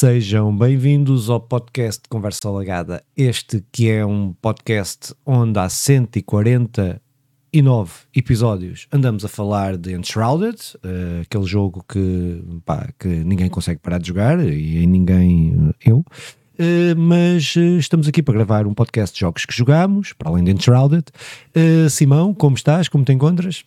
Sejam bem-vindos ao podcast Conversa Alagada. Este que é um podcast onde há 149 episódios andamos a falar de Enshrouded, uh, aquele jogo que, pá, que ninguém consegue parar de jogar e ninguém, eu. Uh, mas uh, estamos aqui para gravar um podcast de jogos que jogamos, para além de Enshrouded. Simão, como estás? Como te encontras?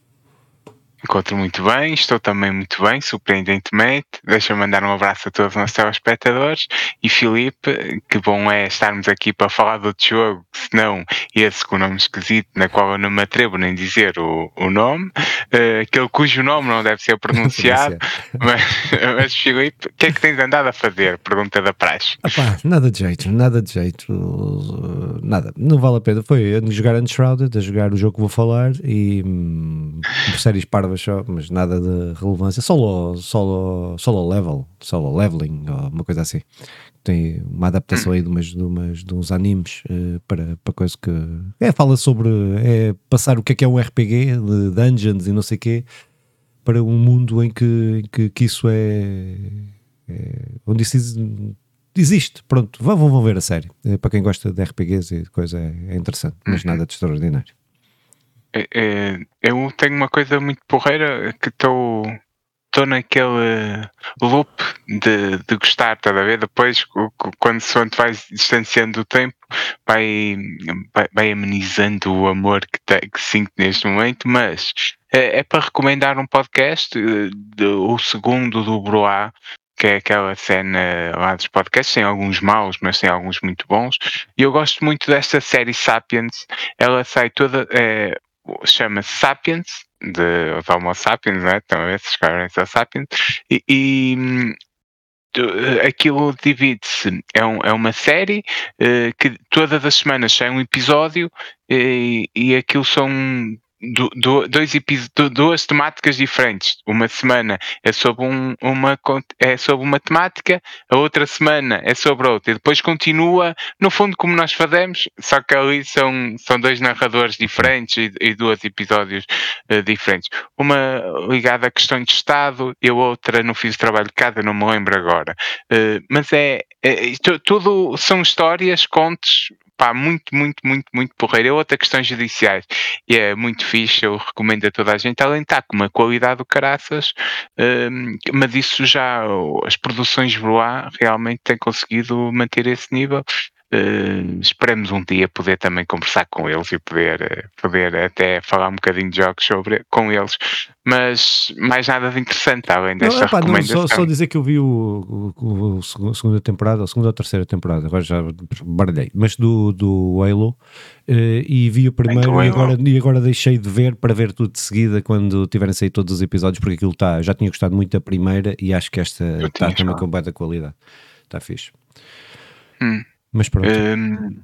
Encontro muito bem, estou também muito bem, surpreendentemente. Deixa-me mandar um abraço a todos os nossos telespectadores. E Filipe, que bom é estarmos aqui para falar do outro jogo, senão esse com o nome esquisito, na qual eu não me atrevo nem dizer o, o nome, uh, aquele cujo nome não deve ser pronunciado. mas, mas Filipe, o que é que tens andado a fazer? Pergunta da praxe. Apá, nada de jeito, nada de jeito, nada, não vale a pena. Foi a jogar Unshrouded, a jogar o jogo que vou falar e hum, séries parvas mas nada de relevância. Solo, solo, solo level, solo leveling, ou uma coisa assim. Tem uma adaptação aí de, umas, de, umas, de uns animes uh, para, para coisa que. É, fala sobre. É passar o que é que é um RPG de dungeons e não sei o quê para um mundo em que, em que, que isso é, é. onde isso existe. Pronto, vão, vão ver a série. É, para quem gosta de RPGs e coisa é, é interessante, mas uhum. nada de extraordinário. É, é, eu tenho uma coisa muito porreira que estou estou naquele loop de, de gostar, estás a ver? Depois, quando se vai distanciando do tempo, vai, vai, amenizando o amor que, te, que sinto neste momento, mas é, é para recomendar um podcast, eh, o segundo do Broá, que é aquela cena lá dos podcasts, tem alguns maus, mas tem alguns muito bons. E eu gosto muito desta série Sapiens. Ela sai toda. É, chama-se Sapiens, de Homo sapiens, né? Estão a ver se escrevem Sapiens, e, e aquilo divide-se, é, um, é, uma série uh, que todas as semanas sai um episódio e, e aquilo são do, do, dois duas temáticas diferentes. Uma semana é sobre um, uma é sobre uma temática, a outra semana é sobre outra. E depois continua, no fundo, como nós fazemos, só que ali são, são dois narradores diferentes e, e dois episódios uh, diferentes. Uma ligada a questões de Estado e a outra não fiz trabalho de casa, não me lembro agora. Uh, mas é, é, tudo são histórias, contos pá, muito, muito, muito, muito porreiro. É outra questão judiciais e é muito fixe, eu recomendo a toda a gente. Além de estar com uma qualidade do caraças, um, mas isso já, as produções Broá realmente têm conseguido manter esse nível Uh, esperamos um dia poder também conversar com eles e poder, uh, poder até falar um bocadinho de jogos sobre, com eles, mas mais nada de interessante além desta não, recomendação. Não, só, só, dizer que eu vi o, o, o, a segunda temporada, a segunda ou terceira temporada, agora já baralhei, mas do, do Halo uh, e vi o primeiro e agora, e agora deixei de ver para ver tudo de seguida quando tiverem saído todos os episódios, porque aquilo está, já tinha gostado muito da primeira e acho que esta está também com boa qualidade. Está fixe. Hum. Mas pronto. Um,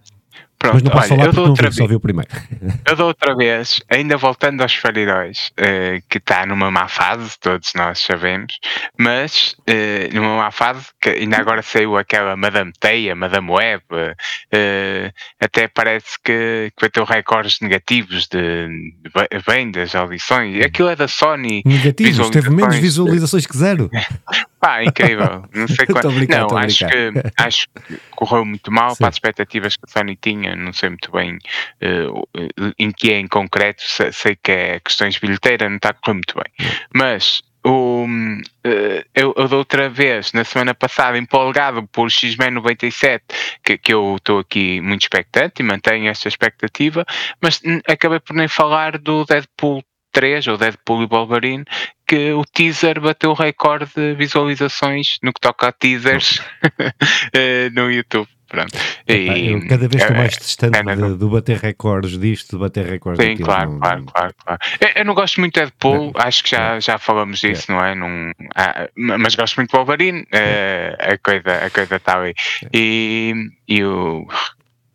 Pronto, Mas não posso olha, falar não vi, só vi o primeiro. Eu dou outra vez, ainda voltando aos faridóis, uh, que está numa má fase, todos nós sabemos, mas uh, numa má fase, que ainda agora saiu aquela Madame Teia, Madame Web, uh, até parece que, que vai ter recordes negativos de, de vendas, audições. Aquilo é da Sony. Negativos, teve menos visualizações que zero. Pá, incrível. Não sei quanto. Não, acho que, acho que correu muito mal Sim. para as expectativas que a Sony tinha. Não sei muito bem uh, em que é em concreto. Sei que é questões bilheteira, não está a correr muito bem. Mas o, uh, eu, eu da outra vez, na semana passada, empolgado por X-Men 97, que, que eu estou aqui muito expectante e mantenho esta expectativa, mas acabei por nem falar do Deadpool 3, ou Deadpool e Wolverine, que o teaser bateu o recorde de visualizações no que toca a teasers eh, no YouTube. Pronto. E, cada vez estou é, mais distante é, de, de, bater recordes disto, de bater recordes Sim, claro, não, claro, claro, claro. Eu, eu, não gosto muito de Deadpool, não, acho que já, já falamos disso, não é? Num, ah, mas gosto muito de Wolverine, uh, a coisa a coisa está ali. E, e, o,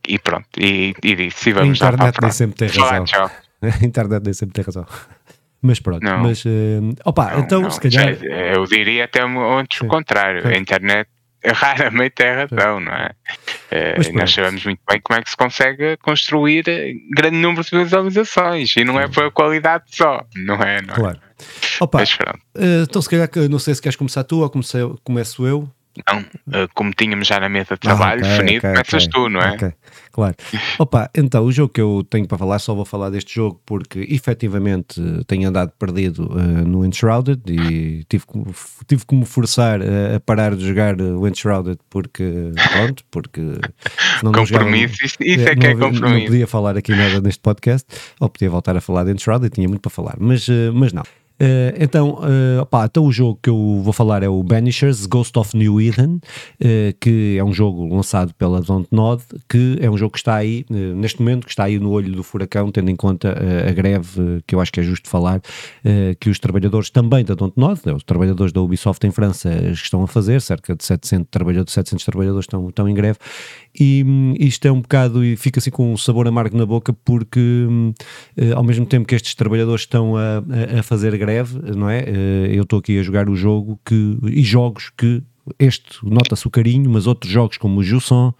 e pronto, e, e disse, e vamos a internet nem sempre tem razão. A internet nem sempre tem razão. Mas pronto, não. mas uh, opa, não, então não. se calhar. Eu diria até antes o contrário. A internet raramente é razão, não é? Uh, nós sabemos muito bem como é que se consegue construir grande número de visualizações e não é pela qualidade só, não é? Não é? claro. É? Opa, uh, então se calhar, não sei se queres começar tu ou comecei, começo eu. Não, uh, como tínhamos já na mesa de trabalho, ah, okay, okay, começas okay, tu, não é? Claro. Opa, então, o jogo que eu tenho para falar, só vou falar deste jogo porque efetivamente tenho andado perdido uh, no Enshrouded e tive que, tive que me forçar a, a parar de jogar o Enshrouded porque, pronto, porque não compromisso, não, isso, isso é que é compromisso. Não podia falar aqui nada neste podcast, ou podia voltar a falar de Enshrouded, tinha muito para falar, mas, uh, mas não. Uh, então, uh, então o jogo que eu vou falar é o Banishers Ghost of New Eden, uh, que é um jogo lançado pela Dontnod, que é um jogo que está aí, neste momento, que está aí no olho do furacão, tendo em conta a greve, que eu acho que é justo falar, que os trabalhadores também da Dontnod, os trabalhadores da Ubisoft em França, estão a fazer, cerca de 700 trabalhadores, 700 trabalhadores estão, estão em greve, e isto é um bocado, e fica assim com um sabor amargo na boca, porque hum, ao mesmo tempo que estes trabalhadores estão a, a fazer greve, não é? Eh, eu estou aqui a jogar o jogo que, e jogos que este nota-se o carinho, mas outros jogos como o Jusson,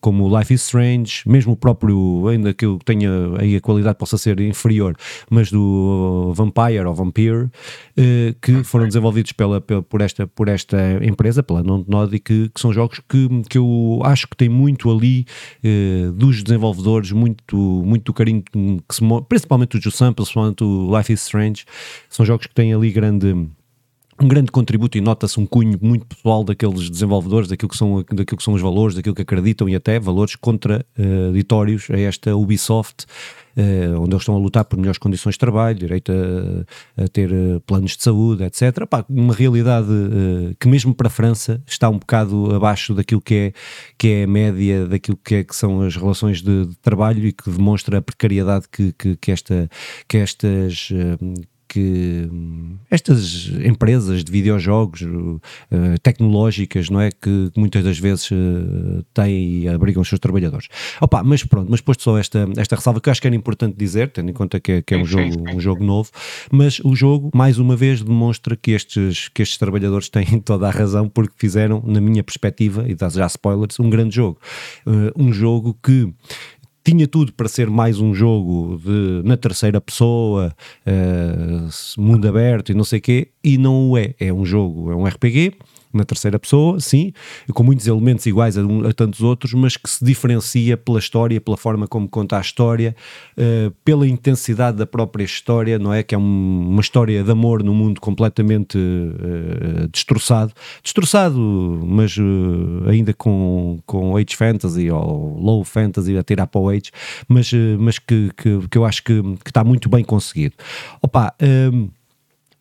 como o Life is Strange, mesmo o próprio, ainda que eu tenha aí a qualidade possa ser inferior, mas do Vampire ou Vampire, eh, que foram desenvolvidos pela, por, esta, por esta empresa, pela Node, que, que são jogos que, que eu acho que tem muito ali eh, dos desenvolvedores, muito, muito carinho, que se, principalmente o Jusson, principalmente o Life is Strange, são jogos que têm ali grande um grande contributo e nota-se um cunho muito pessoal daqueles desenvolvedores, daquilo que, são, daquilo que são os valores, daquilo que acreditam e até valores contraditórios a esta Ubisoft, uh, onde eles estão a lutar por melhores condições de trabalho, direito a, a ter uh, planos de saúde, etc. Pá, uma realidade que mesmo para a França está um bocado abaixo daquilo que é, que é a média, daquilo que, é, que são as relações de, de trabalho e que demonstra a precariedade que, que, que, esta, que estas que estas empresas de videojogos uh, tecnológicas, não é? Que muitas das vezes uh, têm e abrigam os seus trabalhadores. Opa, mas pronto, mas posto só esta, esta ressalva que eu acho que era importante dizer, tendo em conta que é, que é um, jogo, um jogo novo, mas o jogo, mais uma vez, demonstra que estes, que estes trabalhadores têm toda a razão porque fizeram, na minha perspectiva, e dá já spoilers, um grande jogo. Uh, um jogo que tinha tudo para ser mais um jogo de, na terceira pessoa, uh, mundo aberto e não sei o quê, e não o é. É um jogo, é um RPG na terceira pessoa, sim, com muitos elementos iguais a, a, tantos outros, mas que se diferencia pela história, pela forma como conta a história, uh, pela intensidade da própria história, não é? Que é um, uma história de amor num mundo completamente uh, destroçado, destroçado, mas uh, ainda com, com Age Fantasy ou Low Fantasy a tirar para o Age, mas, mas que, que, que, eu acho que, que está muito bem conseguido. Opa,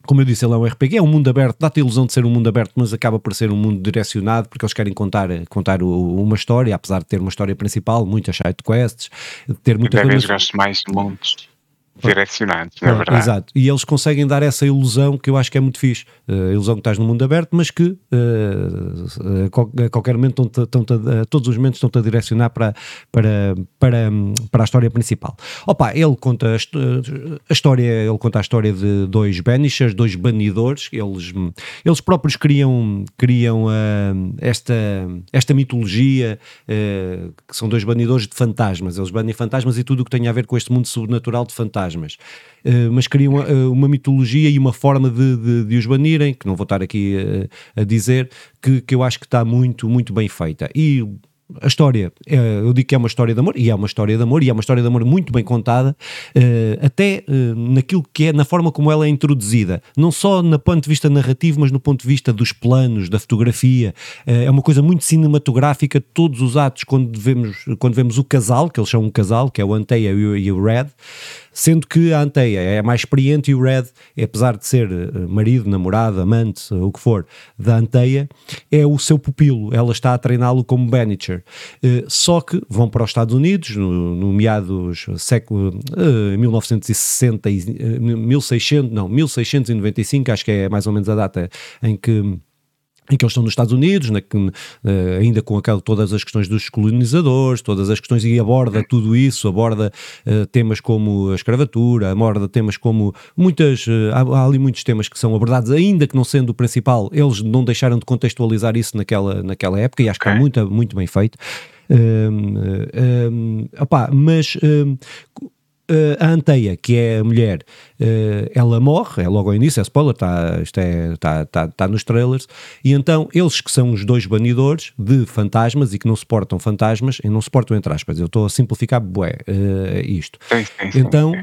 como eu disse, ele é um RPG, é um mundo aberto, dá-te a ilusão de ser um mundo aberto, mas acaba por ser um mundo direcionado, porque eles querem contar, contar uma história, apesar de ter uma história principal, muitas side quests, ter muita Cada vez gosto mais de mundos direcionados, na é verdade. Exato, e eles conseguem dar essa ilusão que eu acho que é muito fixe, uh, a ilusão que estás no mundo aberto, mas que uh, a qualquer momento estão -te, a todos os momentos estão-te a direcionar para, para, para, para a história principal. Opa, ele conta a, a, história, ele conta a história de dois banishers, dois banidores, eles, eles próprios criam, criam uh, esta, esta mitologia, que são dois banidores de fantasmas, eles banem fantasmas e tudo o que tem a ver com este mundo sobrenatural de fantasmas fantasmas, uh, mas criam uh, uma mitologia e uma forma de, de, de, os banirem, que não vou estar aqui a dizer, que, que eu acho que está muito, muito bem feita. E a história, eu digo que é uma história de amor, e é uma história de amor, e é uma história de amor muito bem contada, eh, até eh, naquilo que é, na forma como ela é introduzida, não só no ponto de vista narrativo, mas no ponto de vista dos planos, da fotografia, eh, é uma coisa muito cinematográfica, todos os atos, quando vemos, quando vemos o casal, que eles são um casal, que é o Anteia e o Red, sendo que a Anteia é mais experiente e o Red, apesar de ser marido, namorado, amante, o que for, da Anteia, é o seu pupilo, ela está a treiná-lo como manager. Uh, só que vão para os Estados Unidos, no, no meados século uh, 1960, uh, 1600, não, 1695, acho que é mais ou menos a data em que em que eles estão nos Estados Unidos, na, uh, ainda com aquela, todas as questões dos colonizadores, todas as questões, e aborda tudo isso, aborda uh, temas como a escravatura, aborda temas como muitas, uh, há, há, ali muitos temas que são abordados, ainda que não sendo o principal, eles não deixaram de contextualizar isso naquela, naquela época, e acho okay. que está muito, muito bem feito. Um, um, opa, mas um, a Anteia, que é a mulher, uh, ela morre, é logo ao início, é spoiler, está isto é, tá, tá, tá nos trailers, e então eles que são os dois banidores de fantasmas e que não suportam fantasmas, e não suportam entre aspas, eu estou a simplificar bué, uh, isto. Sim, sim, sim, então,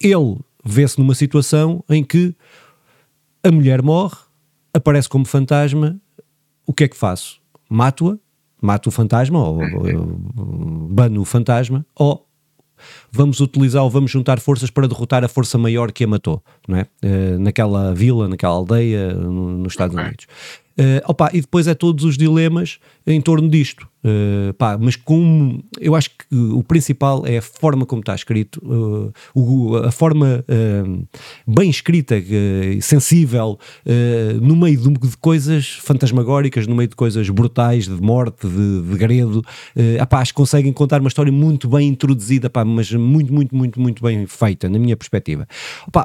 ele vê-se numa situação em que a mulher morre, aparece como fantasma, o que é que faço? Mato-a, mato o fantasma, ou, ou bano o fantasma, ou vamos utilizar ou vamos juntar forças para derrotar a força maior que a matou, não é? Uh, naquela vila, naquela aldeia, no, nos Estados Unidos. Uh, opa, e depois é todos os dilemas em torno disto. Uh, pá, mas como eu acho que o principal é a forma como está escrito, uh, o, a forma uh, bem escrita, sensível, no meio de, de, coisas fantasmagóricas, no meio de coisas brutais, de morte, de, de gredo. Uh, acho que conseguem contar uma história muito bem introduzida, mas muito, muito, muito, muito bem feita, na minha perspectiva.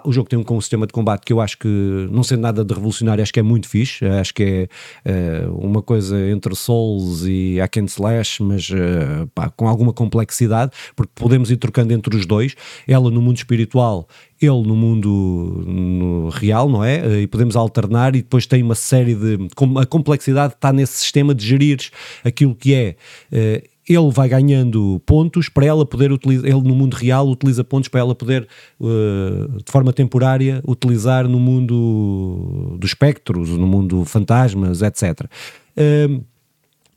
O jogo tem um, um sistema de combate que eu acho que, não sendo nada de revolucionário, acho que é muito fixe. Acho que é uma coisa entre Souls e Hack slash, mas uh, pá, com alguma complexidade, porque podemos ir trocando entre os dois, ela no mundo espiritual, ele no mundo no real, não é? Eh, e podemos alternar e depois tem uma série de... A complexidade está nesse sistema de gerir aquilo que é... Uh, ele vai ganhando pontos para ela poder utilizar, ele no mundo real utiliza pontos para ela poder, uh, de forma temporária, utilizar no mundo dos espectros, no mundo fantasmas, etc. Uh,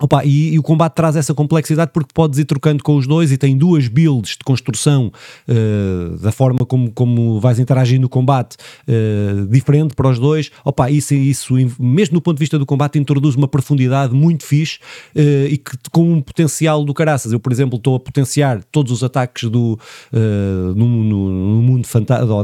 Opa, e, e, o combate traz essa complexidade porque podes ir trocando com os dois e tem duas builds de construção uh, da forma como, como vais interagir no combate uh, diferente para os dois. Opa, isso, isso, mesmo no ponto de vista do combate, introduz uma profundidade muito fixe uh, e que com um potencial do caraças. Eu, por exemplo, estou a potenciar todos os ataques do, no, no, no, mundo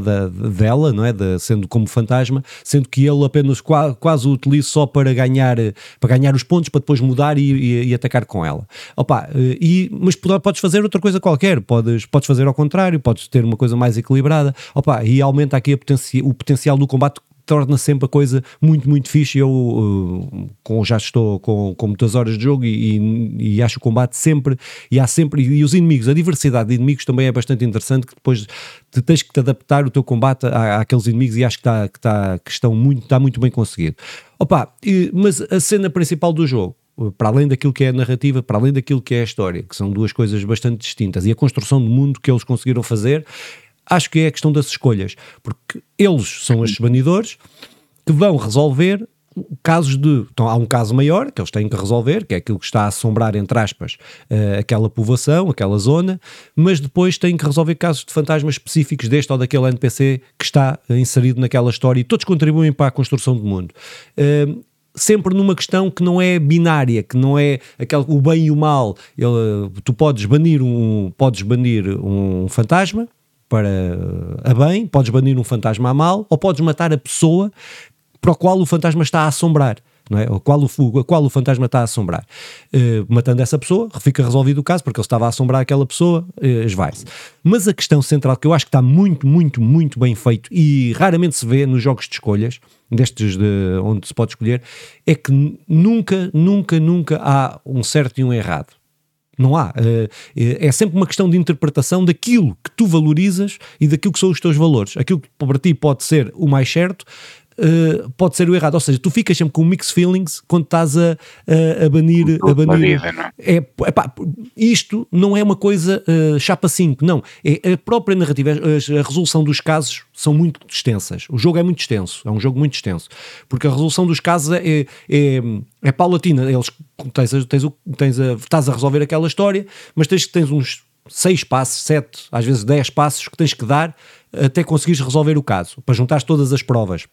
da, dela, não é? Da, sendo como fantasma, sendo que ele apenas quase, quase o utiliza só para ganhar, para ganhar os pontos, para depois mudar e, e, e atacar com ela. Opa, eh, e, mas podes fazer outra coisa qualquer, podes, podes fazer ao contrário, podes ter uma coisa mais equilibrada, opa, e aumenta aqui potenci o potencial do combate torna sempre a coisa muito, muito fixe. Eu uh, com, já estou com, com muitas horas de jogo e, e, e, acho o combate sempre, e há sempre, e os inimigos, a diversidade de inimigos também é bastante interessante, que depois te, tens que te adaptar o teu combate à, àqueles inimigos e acho que, está, que, está, que estão muito, está muito bem conseguido. Opa, mas a cena principal do jogo para além daquilo que é a narrativa, para além daquilo que é a história, que são duas coisas bastante distintas, e a construção do mundo que eles conseguiram fazer, acho que é a questão das escolhas, porque eles são os banidores que vão resolver casos de. Então, há um caso maior que eles têm que resolver, que é aquilo que está a assombrar, entre aspas, uh, aquela povoação, aquela zona, mas depois têm que resolver casos de fantasmas específicos deste ou daquele NPC que está inserido naquela história e todos contribuem para a construção do mundo. Sempre numa questão que não é binária, que não é aquele, o bem e o mal. Ele, tu podes banir um, podes banir um fantasma para a bem, podes banir um fantasma a mal, ou podes matar a pessoa para o qual o fantasma está a assombrar não é? qual o, a qual o fantasma está a assombrar. Uh, matando essa pessoa, fica resolvido o caso, porque ele estava a assombrar aquela pessoa, uh, esvai-se. Mas a questão central, que eu acho que está muito, muito, muito bem feito e raramente se vê nos jogos de escolhas, destes de, onde se pode escolher, é que nunca, nunca, nunca há um certo e um errado. Não há. Eh, é sempre uma questão de interpretação daquilo que tu valorizas e daquilo que são os teus valores. Aquilo que para ti pode ser o mais certo, uh, pode ser o errado. Ou seja, tu ficas sempre com mixed feelings quando estás a, a, a banir. A banir. É? é, epá, isto não é uma coisa uh, chapa 5, não. É a própria narrativa, a, a, resolução dos casos são muito extensas. O jogo é muito extenso, é um jogo muito extenso. Porque a resolução dos casos é, é, é paulatina. Eles, tens, tens, tens a, estás a resolver aquela história, mas tens, tens uns seis passos, sete, às vezes dez passos que tens que dar até conseguires resolver o caso, para juntar todas as provas.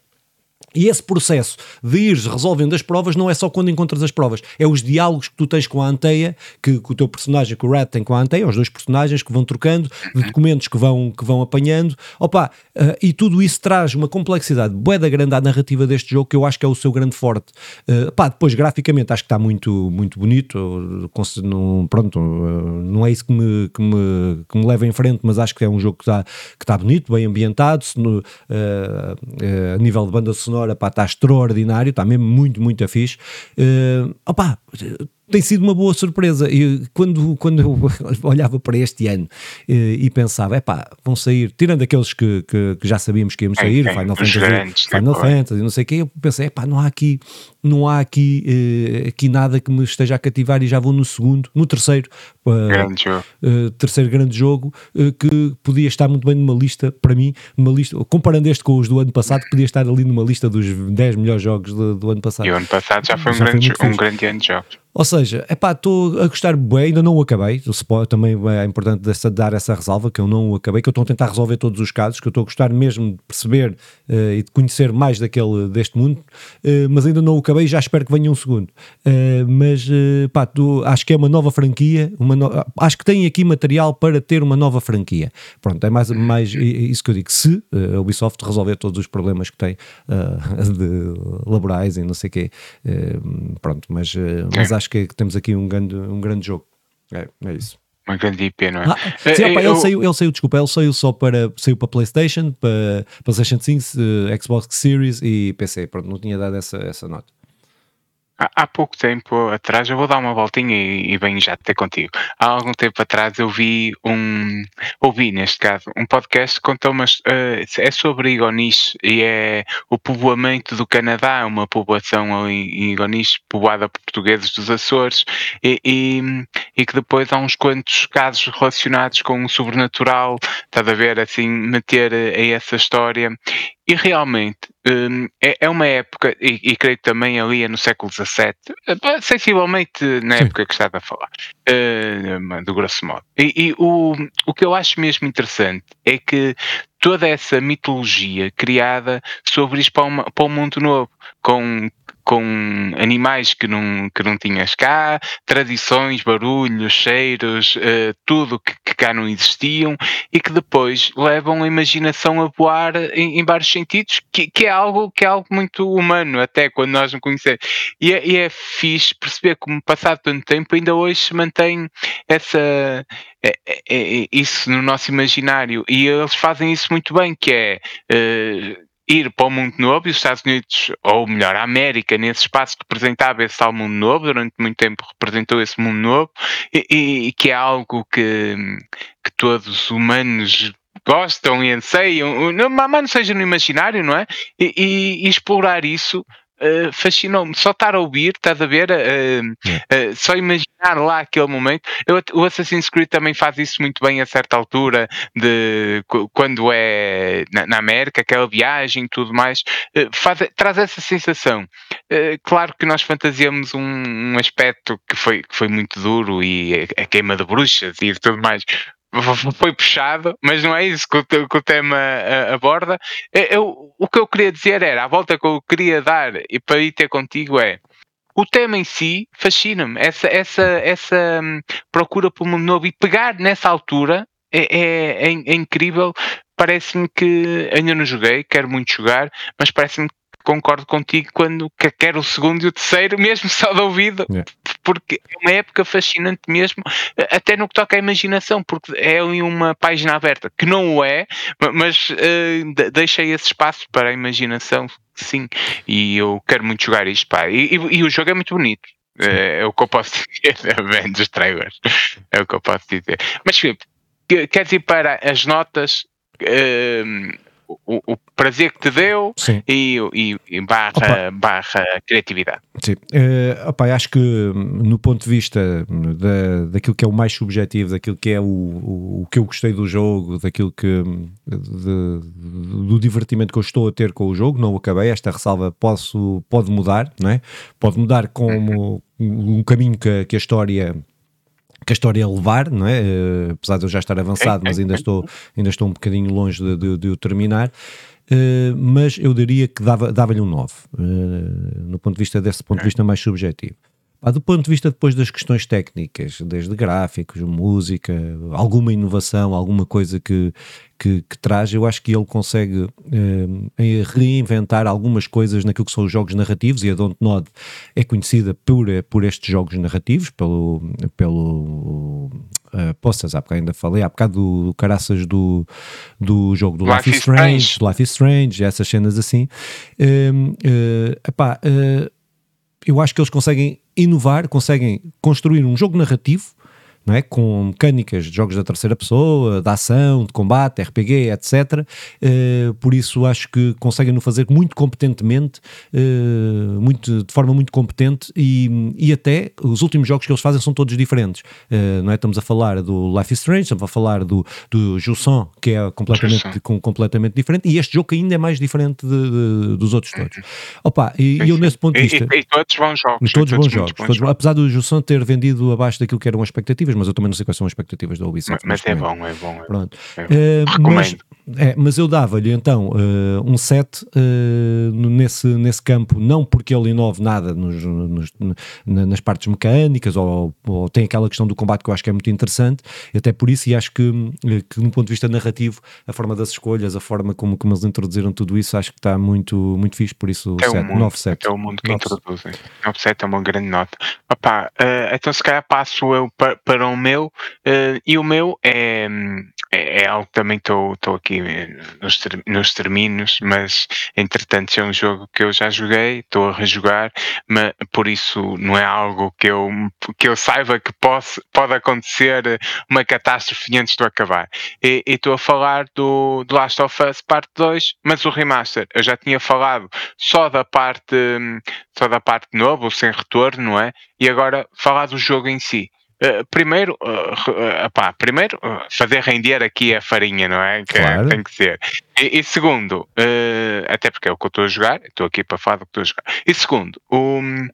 E esse processo de ires resolvendo as provas não é só quando encontras as provas, é os diálogos que tu tens com a Anteia, que, que o teu personagem, que o Red tem com a Anteia, os dois personagens que vão trocando, de documentos que vão, que vão apanhando, opa, uh, e tudo isso traz uma complexidade boeda grande à narrativa deste jogo que eu acho que é o seu grande forte. Uh, pá, depois graficamente acho que está muito, muito bonito, não, pronto, uh, não é isso que me, que, me, que me leva em frente, mas acho que é um jogo que está, que está bonito, bem ambientado, no, a nível de banda sonora sonora, pá, está extraordinário, está mesmo muito, muito a fixe. Uh, opá, tem sido uma boa surpresa. E quando, quando eu olhava para este ano e, e pensava, é pá, vão sair, tirando aqueles que, que, que já sabíamos que íamos sair, Final Fantasy, grandes, Final Fantasy, não sei o quê, eu pensei, é pá, não há aqui, não há aqui, eh, aqui nada que me esteja a cativar e já vou no segundo, no terceiro, grande jogo. Uh, terceiro grande jogo, uh, que podia estar muito bem numa lista, para mim, numa lista, comparando este com os do ano passado, podia estar ali numa lista dos 10 melhores jogos do, do ano passado. E o ano passado já foi, já um, grande, foi um grande ano de jogos. Ou seja, epá, estou a gostar bem, ainda não o acabei. Também é importante dessa, dar essa ressalva que eu não o acabei, que eu estou a tentar resolver todos os casos, que eu estou a gostar mesmo de perceber uh, e de conhecer mais daquele, deste mundo, uh, mas ainda não o acabei e já espero que venha um segundo. Uh, mas pá, tu, acho que é uma nova franquia, uma no... acho que tem aqui material para ter uma nova franquia. Pronto, é mais, mais isso que eu digo. Se a Ubisoft resolver todos os problemas que tem de laborais e não sei o quê, pronto, mas, mas acho acho que temos aqui um grande, um grande jogo. É, é isso. Uma grande IP, não é? Ah, sim, opa, eu... ele, saiu, ele saiu, desculpa, ele saiu só para, saiu para PlayStation, para PlayStation 5, uh, Xbox Series e PC. Pronto, não tinha dado essa, essa nota. Há, pouco tempo atrás, eu vou dar uma voltinha e, venho já ter contigo. Há algum tempo atrás eu vi um, ouvi neste caso, um podcast que contou mas uh, é sobre Igonish e é o povoamento do Canadá, uma povoação em Igonish povoada por portugueses dos Açores e, e, e, que depois há uns quantos casos relacionados com o sobrenatural, estás a ver, assim, meter a essa história e realmente um, é, é, uma época, e, e, creio que também ali é no século XVII, eh, sensivelmente na época que estava a falar, uh, do grosso modo. E, e, o, o que eu acho mesmo interessante é que toda essa mitologia criada sobre isto para, uma, para um mundo novo, com com animais que não, que não tinhas cá, tradições, barulhos, cheiros, uh, tudo que, que, cá não existiam e que depois levam a imaginação a voar em, em vários sentidos, que, que, é algo, que é algo muito humano, até quando nós não conhecemos. E é, e é fixe perceber como, passado tanto tempo, ainda hoje se mantém essa. É, é, é, isso no nosso imaginário e eles fazem isso muito bem, que é uh, ir para o mundo novo e os Estados Unidos, ou melhor, a América, nesse espaço que representava esse tal mundo novo, durante muito tempo representou esse mundo novo, e, e que é algo que, que todos os humanos gostam e anseiam, mas não seja no imaginário, não é? E, e, e explorar isso uh, fascinou-me. Só estar a ouvir, estás a ver? Uh, uh, só imaginar lá aquele momento. Eu, o Assassin's Creed também faz isso muito bem a certa altura, de quando é na, na América, aquela viagem e tudo mais, faz, traz essa sensação. claro que nós fantasiamos um, um, aspecto que foi, que foi muito duro e a, a queima de bruxas e tudo mais foi puxado, mas não é isso que o, que o tema aborda. Eu, o que eu queria dizer era, a volta que eu queria dar e para ir ter contigo é o tema em si fascina-me. Essa, essa, essa hum, procura por um novo e pegar nessa altura é, é, é, é incrível. Parece-me que ainda não joguei, quero muito jogar, mas parece-me concordo contigo quando quer o segundo e o terceiro, mesmo só de ouvido, yeah. porque é uma época fascinante mesmo, até no que toca à imaginação, porque é ali uma página aberta, que não o é, mas uh, deixa esse espaço para a imaginação, sim, e eu quero muito jogar isto, pá, e, e, e o jogo é muito bonito. É, é, o que eu posso dizer, bem dos trailers, é o que eu posso dizer. Mas Filipe, queres ir para as notas? Uh, o, o, prazer que te deu e, e, e, barra, barra criatividade. Sim, uh, opa, acho que no ponto de vista da, daquilo que é o mais subjetivo, daquilo que é o, o, o que eu gostei do jogo, daquilo que de, do divertimento que eu estou a ter com o jogo, não o acabei, esta ressalva posso, pode mudar, não é? Pode mudar como uhum. um caminho que, que a história que a história é levar, não é? Uh, apesar de eu já estar avançado, mas ainda estou, ainda estou um bocadinho longe de, de, de o terminar. Uh, mas eu diria que dava-lhe dava um 9, uh, no ponto de vista desse ponto de vista mais subjetivo. Ah, do ponto de vista depois das questões técnicas, desde gráficos, música, alguma inovação, alguma coisa que, que, que traz, eu acho que ele consegue eh, reinventar algumas coisas naquilo que são os jogos narrativos e a Dontnod é conhecida por, por estes jogos narrativos, pelo, pelo uh, Postas, há bocado ainda falei, há bocado do, do caraças do, do jogo do Life, Life is Strange, Strange, Life is Strange, essas cenas assim. Uh, uh, epá, uh, eu acho que eles conseguem inovar, conseguem construir um jogo narrativo não é? com mecânicas de jogos da terceira pessoa, de ação, de combate, RPG, etc. Uh, eh, por isso acho que conseguem no fazer muito competentemente, uh, muito, de forma muito competente e, e até os últimos jogos que eles fazem são todos diferentes. Uh, não é? Estamos a falar do Life is Strange, estamos a falar do, do Jusson, que é completamente, com, completamente diferente, e este jogo ainda é mais diferente de, de, dos outros todos. Uhum. Opa, e, e eu nesse ponto de vista... E, e, todos bons jogos. todos, bons jogos. Todos, apesar do Jusson ter vendido abaixo daquilo que eram expectativas, mas eu também não sei quais são as expectativas da Ubisoft. Mas, mas é bom, é bom. É Pronto. É bom. Uh, mas, é, mas eu dava-lhe então uh, um 7 uh, nesse, nesse campo, não porque ele inove nada nos, nos, nas partes mecânicas ou, ou, tem aquela questão do combate que eu acho que é muito interessante, até por isso, e acho que, que no ponto de vista narrativo, a forma das escolhas, a forma como, como eles introduziram tudo isso, acho que está muito, muito fixe, por isso é 7, mundo, 9 7. É o mundo que 9, introduzem. 9 7 é uma grande nota. Opa, então se calhar passo eu para, para o meu, e o meu é, é, é algo que também estou aqui nos, nos termínios, mas entretanto é um jogo que eu já joguei, estou a rejogar, mas por isso não é algo que eu, que eu saiba que posso, pode acontecer uma catástrofe antes de acabar. E estou a falar do, do Last of Us Parte 2, mas o remaster, eu já tinha falado só da parte só da parte nova, o sem retorno, não é? E agora falar do jogo em si. Uh, primeiro, uh, uh, primeiro fazer render aqui a farinha, não é? Que claro. tem que ser. E, e segundo, até porque é o que eu estou a jogar, estou aqui para falar do que estou a jogar. E segundo, um,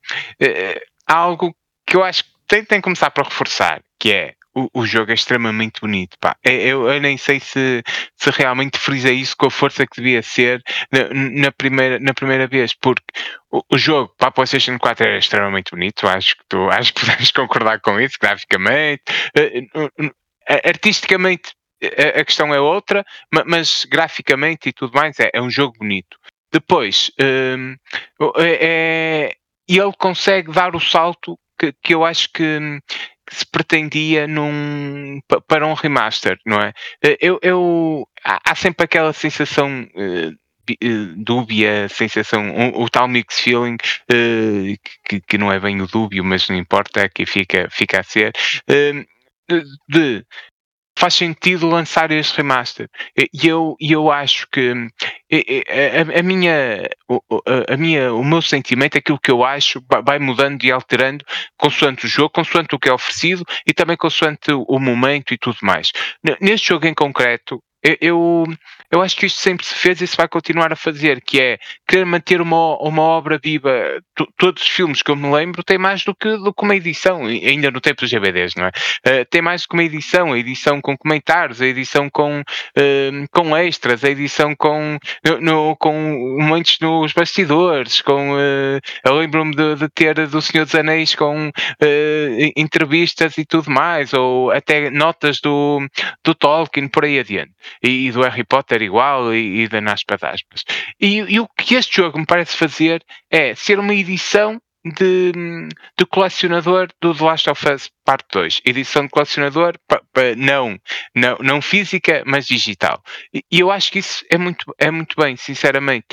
algo que eu acho que tem, tem que começar para reforçar, que é o, jogo é extremamente bonito. Pá. É, eu, eu, nem sei se, se realmente frisa isso com a força que devia ser na, na primeira, na primeira vez, porque o, o, jogo para a PlayStation 4 é extremamente bonito. Acho que, tu, acho que podemos concordar com isso, graficamente, uh, uh, artisticamente. A, a questão é outra, mas graficamente e tudo mais é, é um jogo bonito. Depois, um, é, é, ele consegue dar o salto que, que eu acho que, que se pretendia num, para um remaster, não é? Eh, eu, eu há sempre aquela sensação uh, dúbia, sensação, o, o, tal mix feeling uh, que, que não é bem o dúbio, mas não importa, é que fica, fica a ser. Uh, de faz sentido lançar este remaster. E eu, eu acho que a, a, minha, a minha, o meu sentimento, aquilo que eu acho, vai mudando e alterando consoante o jogo, consoante o que é oferecido e também consoante o momento e tudo mais. Neste jogo em concreto, eu, eu acho que isto sempre se fez e se vai continuar a fazer, que é querer manter uma, uma obra viva. T todos os filmes que eu me lembro têm mais do que, do que uma edição, ainda no tempo dos GBDs, não é? Uh, tem mais do que uma edição, a edição com comentários, a edição com, uh, com extras, a edição com, no, com momentos nos bastidores, com uh, eu lembro-me de, de, ter do Senhor dos Anéis com entrevistas e tudo mais, ou até notas do, do Tolkien por aí adiante e, e do Harry Potter igual e, e da Naspa aspas. E, e o que este jogo me parece fazer é ser uma edição de, de colecionador do The Last of Us Parte 2. Edição de colecionador, pa, pa, não, não, não física, mas digital. E, e eu acho que isso é muito, é muito bem, sinceramente.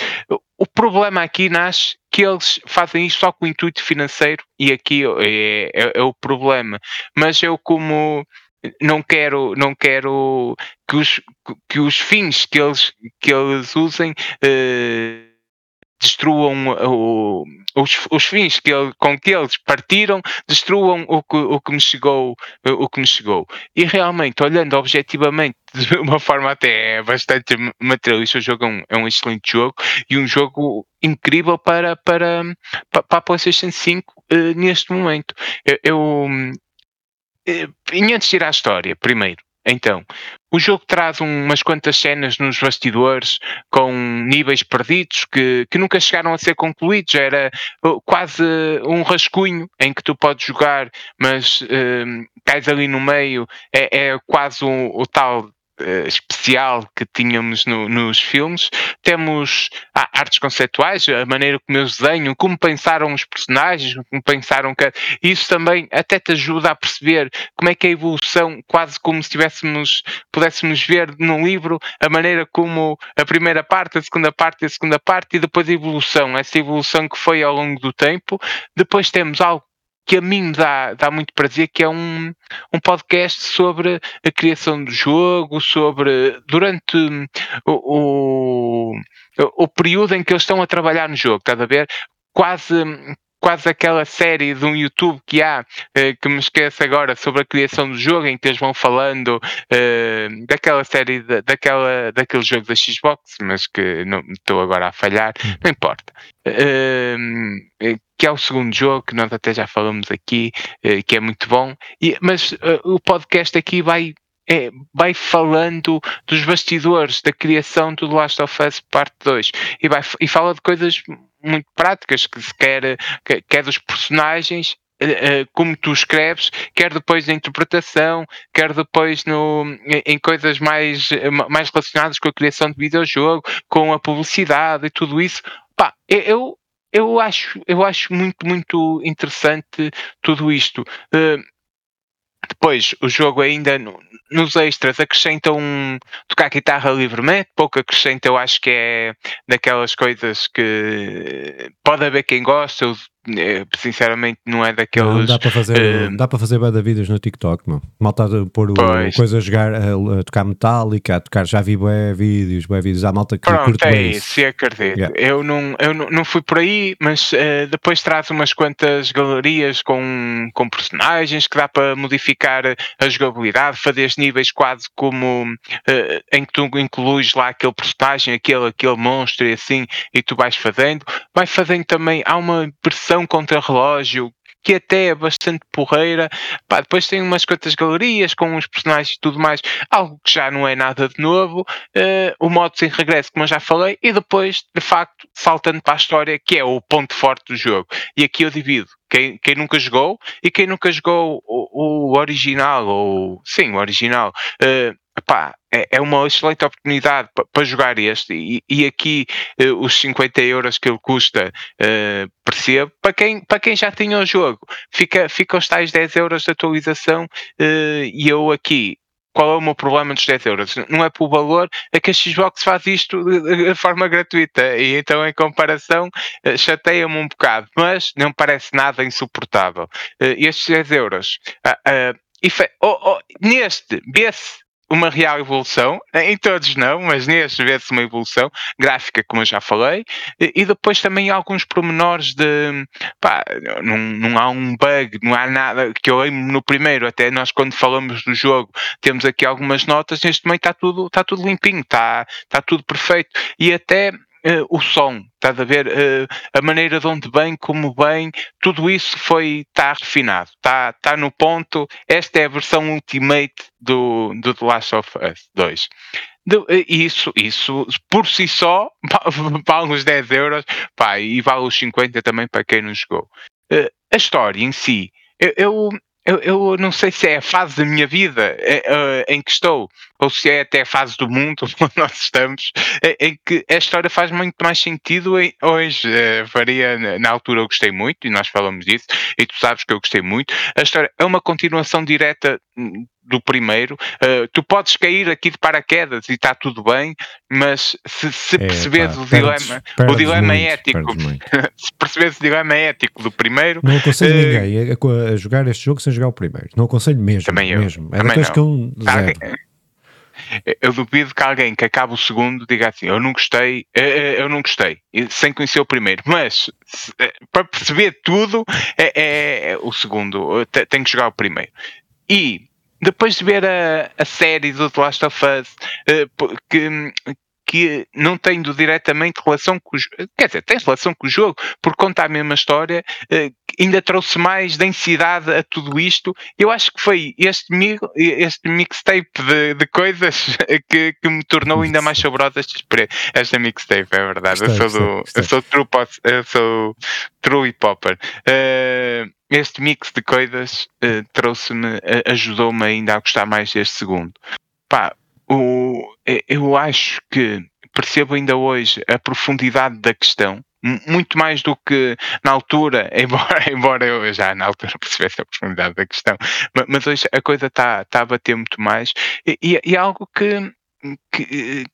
O problema aqui nasce que eles fazem isto só com o intuito financeiro e aqui é, é, é o problema. Mas eu, como não quero, não quero que os, que os fins que eles, que eles usem uh, destruam o, os, os fins que ele, com que eles partiram, destruam o que, o que me chegou, o que me chegou. E realmente, olhando objetivamente de uma forma até bastante materialista, o jogo é um, é um excelente jogo e um jogo incrível para, para, para, a PlayStation 5 uh, eh, neste momento. Eu, eh, e antes de ir à história, primeiro, então, o jogo traz umas quantas cenas nos bastidores com níveis perdidos que, que nunca chegaram a ser concluídos. Era uh, quase um rascunho em que tu podes jogar, mas uh, cais ali no meio. É, é quase o, o tal especial que tínhamos no, nos filmes. Temos ah, artes conceituais, a maneira como eles desenham, como pensaram os personagens, como pensaram que. Isso também até te ajuda a perceber como é que é a evolução, quase como se tivéssemos, pudéssemos ver no livro a maneira como a primeira parte, a segunda parte a segunda parte, e depois a evolução, essa evolução que foi ao longo do tempo. Depois temos algo que a mim dá, dá muito prazer, que é um, um podcast sobre a criação do jogo, sobre durante o, o, o período em que eles estão a trabalhar no jogo, estás a ver? Quase quase aquela série de um YouTube que há, eh, que me esqueço agora, sobre a criação do jogo, em que eles vão falando eh, daquela série, de, daquela, daquele jogo da Xbox, mas que não estou agora a falhar, não importa. Eh, que é o segundo jogo, que nós até já falamos aqui, eh, que é muito bom, e, mas o podcast aqui vai é, vai falando dos bastidores da criação do The Last of Us Parte 2 e, vai, e fala de coisas muito práticas, que se quer, quer dos personagens, eh, como tu escreves, quer depois na interpretação, quer depois no, em coisas mais, mais relacionadas com a criação de videojogo, com a publicidade e tudo isso. Pá, eu, eu acho, eu acho muito, muito interessante tudo isto. Depois, o jogo ainda nos extras acrescenta um tocar guitarra livremente, pouco acrescenta, eu acho que é daquelas coisas que pode haver quem gosta, eu sinceramente não é daqueles. Não, dá para fazer, uh, dá para fazer bada vídeos no TikTok, não. Mal está a pôr o, coisa a jogar, a, a tocar metálica, a tocar, já vi bué vídeos, bué vídeos, há malta que Pronto, curte é bem isso, acredito. Yeah. Eu, não, eu não, não fui por aí, mas uh, depois traz umas quantas galerias com, com personagens que dá para modificar a jogabilidade, fazer níveis quase como uh, em que tu incluís lá aquele personagem, aquele, aquele monstro e assim, e tu vais fazendo. Vai fazendo também, há uma versão contra relógio que até é bastante porreira. Pá, depois tem umas quantas galerias com os personagens e tudo mais, algo que já não é nada de novo. Uh, o modo sem regresso, como eu já falei, e depois, de facto, saltando para a história, que é o ponto forte do jogo. E aqui eu divido quem, quem nunca jogou e quem nunca jogou o, o original, ou sim, o original. Uh, É, é uma excelente oportunidade para jogar este e, e aqui uh, os 50 euros que ele custa uh, percebo, para quem, para quem já tinha o jogo fica, fica os tais 10 euros de atualização uh, e eu aqui qual é o meu problema dos 10 euros? Não é pelo valor, é que a Xbox faz isto de, forma gratuita e então em comparação chateia-me um bocado, mas não parece nada insuportável. estes 10 euros, uh, uh, oh, oh, neste, vê-se uma real evolução, em todos não, mas neste vê-se uma evolução gráfica, como eu já falei, e, depois também alguns pormenores de pá, não, não há um bug, não há nada que eu lembro no primeiro, até nós quando falamos do jogo temos aqui algumas notas, neste momento está tudo, está tudo limpinho, está, está tudo perfeito, e até uh, o som, estás a ver? Uh, a maneira de onde vem, como vem, tudo isso foi, está refinado, está, está no ponto. Esta é a versão ultimate do, do The Last of Us 2. De, isso, isso por si só vale os 10 euros pá, e vale os 50 também para quem não jogou. Uh, a história em si, eu, eu eu, eu, não sei se é a fase da minha vida é, em que estou, ou se é até a fase do mundo onde nós estamos, é, em que a história faz muito mais sentido hoje. É, faria, na altura eu gostei muito, e nós falamos disso, e tu sabes que eu gostei muito. A história é uma continuação direta hum, do primeiro. Uh, tu podes cair aqui de paraquedas e está tudo bem, mas se, se é, perceberes pá, o perdes, dilema, perdes o dilema muito, ético, se perceberes o dilema ético do primeiro. Não aconselho uh, ninguém a, a, jogar este jogo sem jogar o primeiro. Não aconselho mesmo. Também eu. Mesmo. É daqueles que eu zero. Eu duvido que alguém que acabe o segundo diga assim: Eu não gostei, eu não gostei, sem conhecer o primeiro. Mas eh, para perceber tudo, é, é, é o segundo, tem que jogar o primeiro. E depois de ver a, a série do The Last of Us, uh, que, que não tendo diretamente relação com o jogo, quer dizer, tem relação com o jogo, porque conta a mesma história, uh, ainda trouxe mais densidade a tudo isto. Eu acho que foi este, este mixtape de, de coisas que, que, me tornou ainda mais saborosa esta mixtape, é verdade. Gostei, eu sou do, gostei. eu sou true, eu sou true hip hopper. Uh, este mix de coisas uh, trouxe-me, uh, ajudou-me ainda a gostar mais deste segundo. Pá, o, eu acho que percebo ainda hoje a profundidade da questão, muito mais do que na altura, embora, embora eu já na altura percebesse a profundidade da questão, mas hoje a coisa está tá a bater muito mais e, é algo que, que,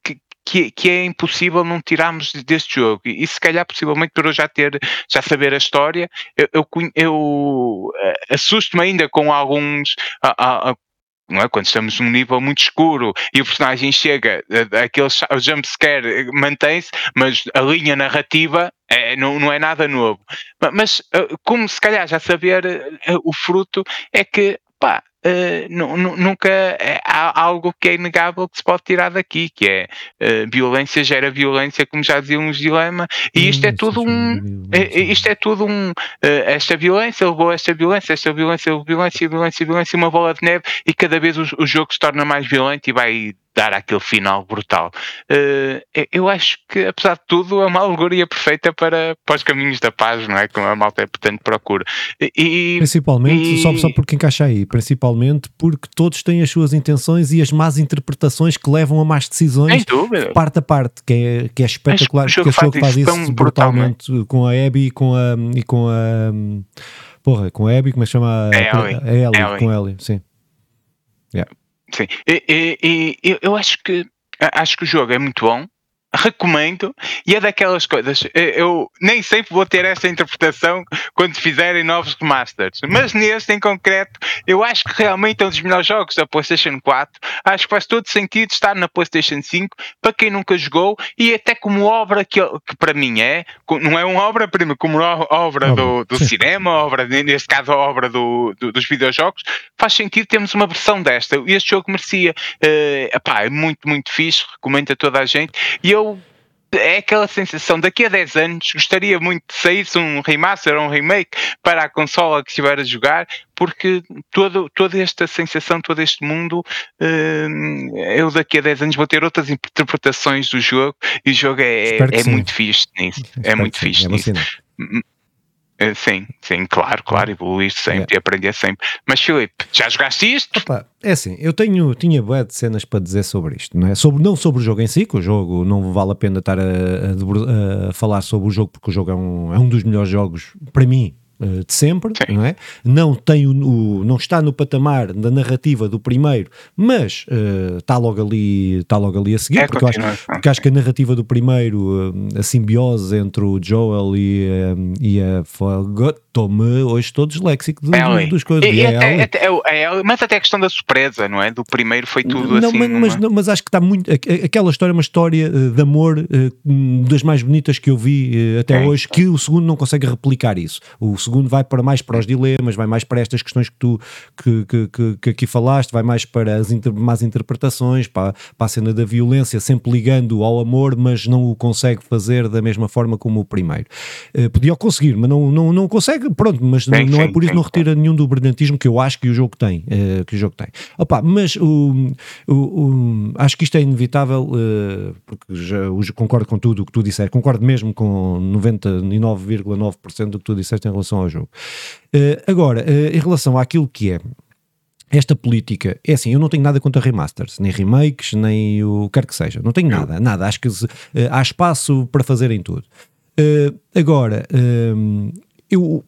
que, que, é impossível não tirarmos deste jogo. E, e se calhar, possivelmente, por eu já ter, já saber a história, eu, eu, eu eh, assusto-me ainda com alguns, a, a, não é? Quando estamos num nível muito escuro e o personagem chega, aquele jumpscare mantém-se, mas a linha narrativa é, não, não é nada novo. Mas, eh, como se calhar já saber eh, o fruto, é que, pá, Uh, nunca é, há algo que é inegável que se pode tirar daqui, que é uh, violência gera violência, como já diziam os dilema, e isto é tudo um é, isto é tudo um uh, esta violência levou a esta violência, esta violência, violência, violência, violência, uma bola de neve, e cada vez o, o jogo se torna mais violento e vai dar aquele final brutal. Uh, eu acho que, apesar de tudo, é uma alegoria perfeita para, para os caminhos da paz, não é? Como a malta, portanto, procura. E, principalmente, e, só, só porque encaixa aí, principalmente porque todos têm as suas intenções e as más interpretações que levam a más decisões parte a parte, que é, que é espetacular, porque a que faz isso brutalmente com a Abby e com a. E com a porra, com a Abby, como é que chama? É a Ellie. A Ellie, com a Ellie, sim. Yeah. Sim, e, e, e, eu acho que acho que o jogo é muito bom recomendo e é daquelas coisas. Eu nem sempre vou ter esta interpretação quando fizerem novos remasters, mas neste em concreto, eu acho que realmente é um dos melhores jogos da PlayStation 4. Acho que faz todo sentido estar na PlayStation 5 para quem nunca jogou e até como obra que, que para mim é, não é uma obra-prima, como obra do, do cinema, obra, neste caso, obra do, do, dos videojogos, faz sentido termos uma versão desta. E este jogo merecia. Uh, epá, é muito, muito fixe, recomendo a toda a gente. E eu é aquela sensação, daqui a 10 anos gostaria muito de saísse um remaster ou um remake para a consola que estiver a jogar, porque todo, toda esta sensação, todo este mundo, uh, eu daqui a 10 anos vou ter outras interpretações do jogo e o jogo é, é muito fixe nisso. é muito fixe é nisso. Eh, sim, sim, claro, claro, evoluir sempre e aprender sempre. Mas Filipe, já jogaste isto? Opa, é assim, eu tenho, tinha boé de cenas para dizer sobre isto, não é? Sobre, não sobre o jogo em si, que o jogo não vale a pena estar a, a, a falar sobre o jogo, porque o jogo é um, é um dos melhores jogos, para mim, de sempre, Sim. não é? Não, tem o, o, não está no patamar da narrativa do primeiro, mas uh, está, logo ali, está logo ali a seguir, é porque, eu acho, porque acho que a narrativa do primeiro, uh, a simbiose entre o Joel e, uh, e a Estou-me hoje todos léxico de, Ellie. dos coisas. E, até, é, é, mas até a questão da surpresa, não é? Do primeiro foi tudo não, assim. Mas, mas, não, mas acho que está muito. Aquela história é uma história de amor das mais bonitas que eu vi até é. hoje, que o segundo não consegue replicar isso. O segundo vai para mais para os dilemas, vai mais para estas questões que tu que, que, que, que aqui falaste, vai mais para as inter, más interpretações, para, para a cena da violência, sempre ligando ao amor, mas não o consegue fazer da mesma forma como o primeiro. Uh, podia conseguir, mas não, não, não consegue, pronto, mas sim, não, sim, é por isso sim, não retira nenhum do brilhantismo que eu acho que o jogo tem. Uh, que o jogo tem. Opa, mas o, o, o, acho que isto é inevitável, uh, porque já, concordo com tudo o que tu disseste, concordo mesmo com 99,9% do que tu disseste em relação ao jogo. Uh, agora, uh, em relação àquilo que é esta política, é assim, eu não tenho nada contra remasters, nem remakes, nem o que quer que seja, não tenho nada, nada, acho que uh, há espaço para fazerem tudo. agora, eu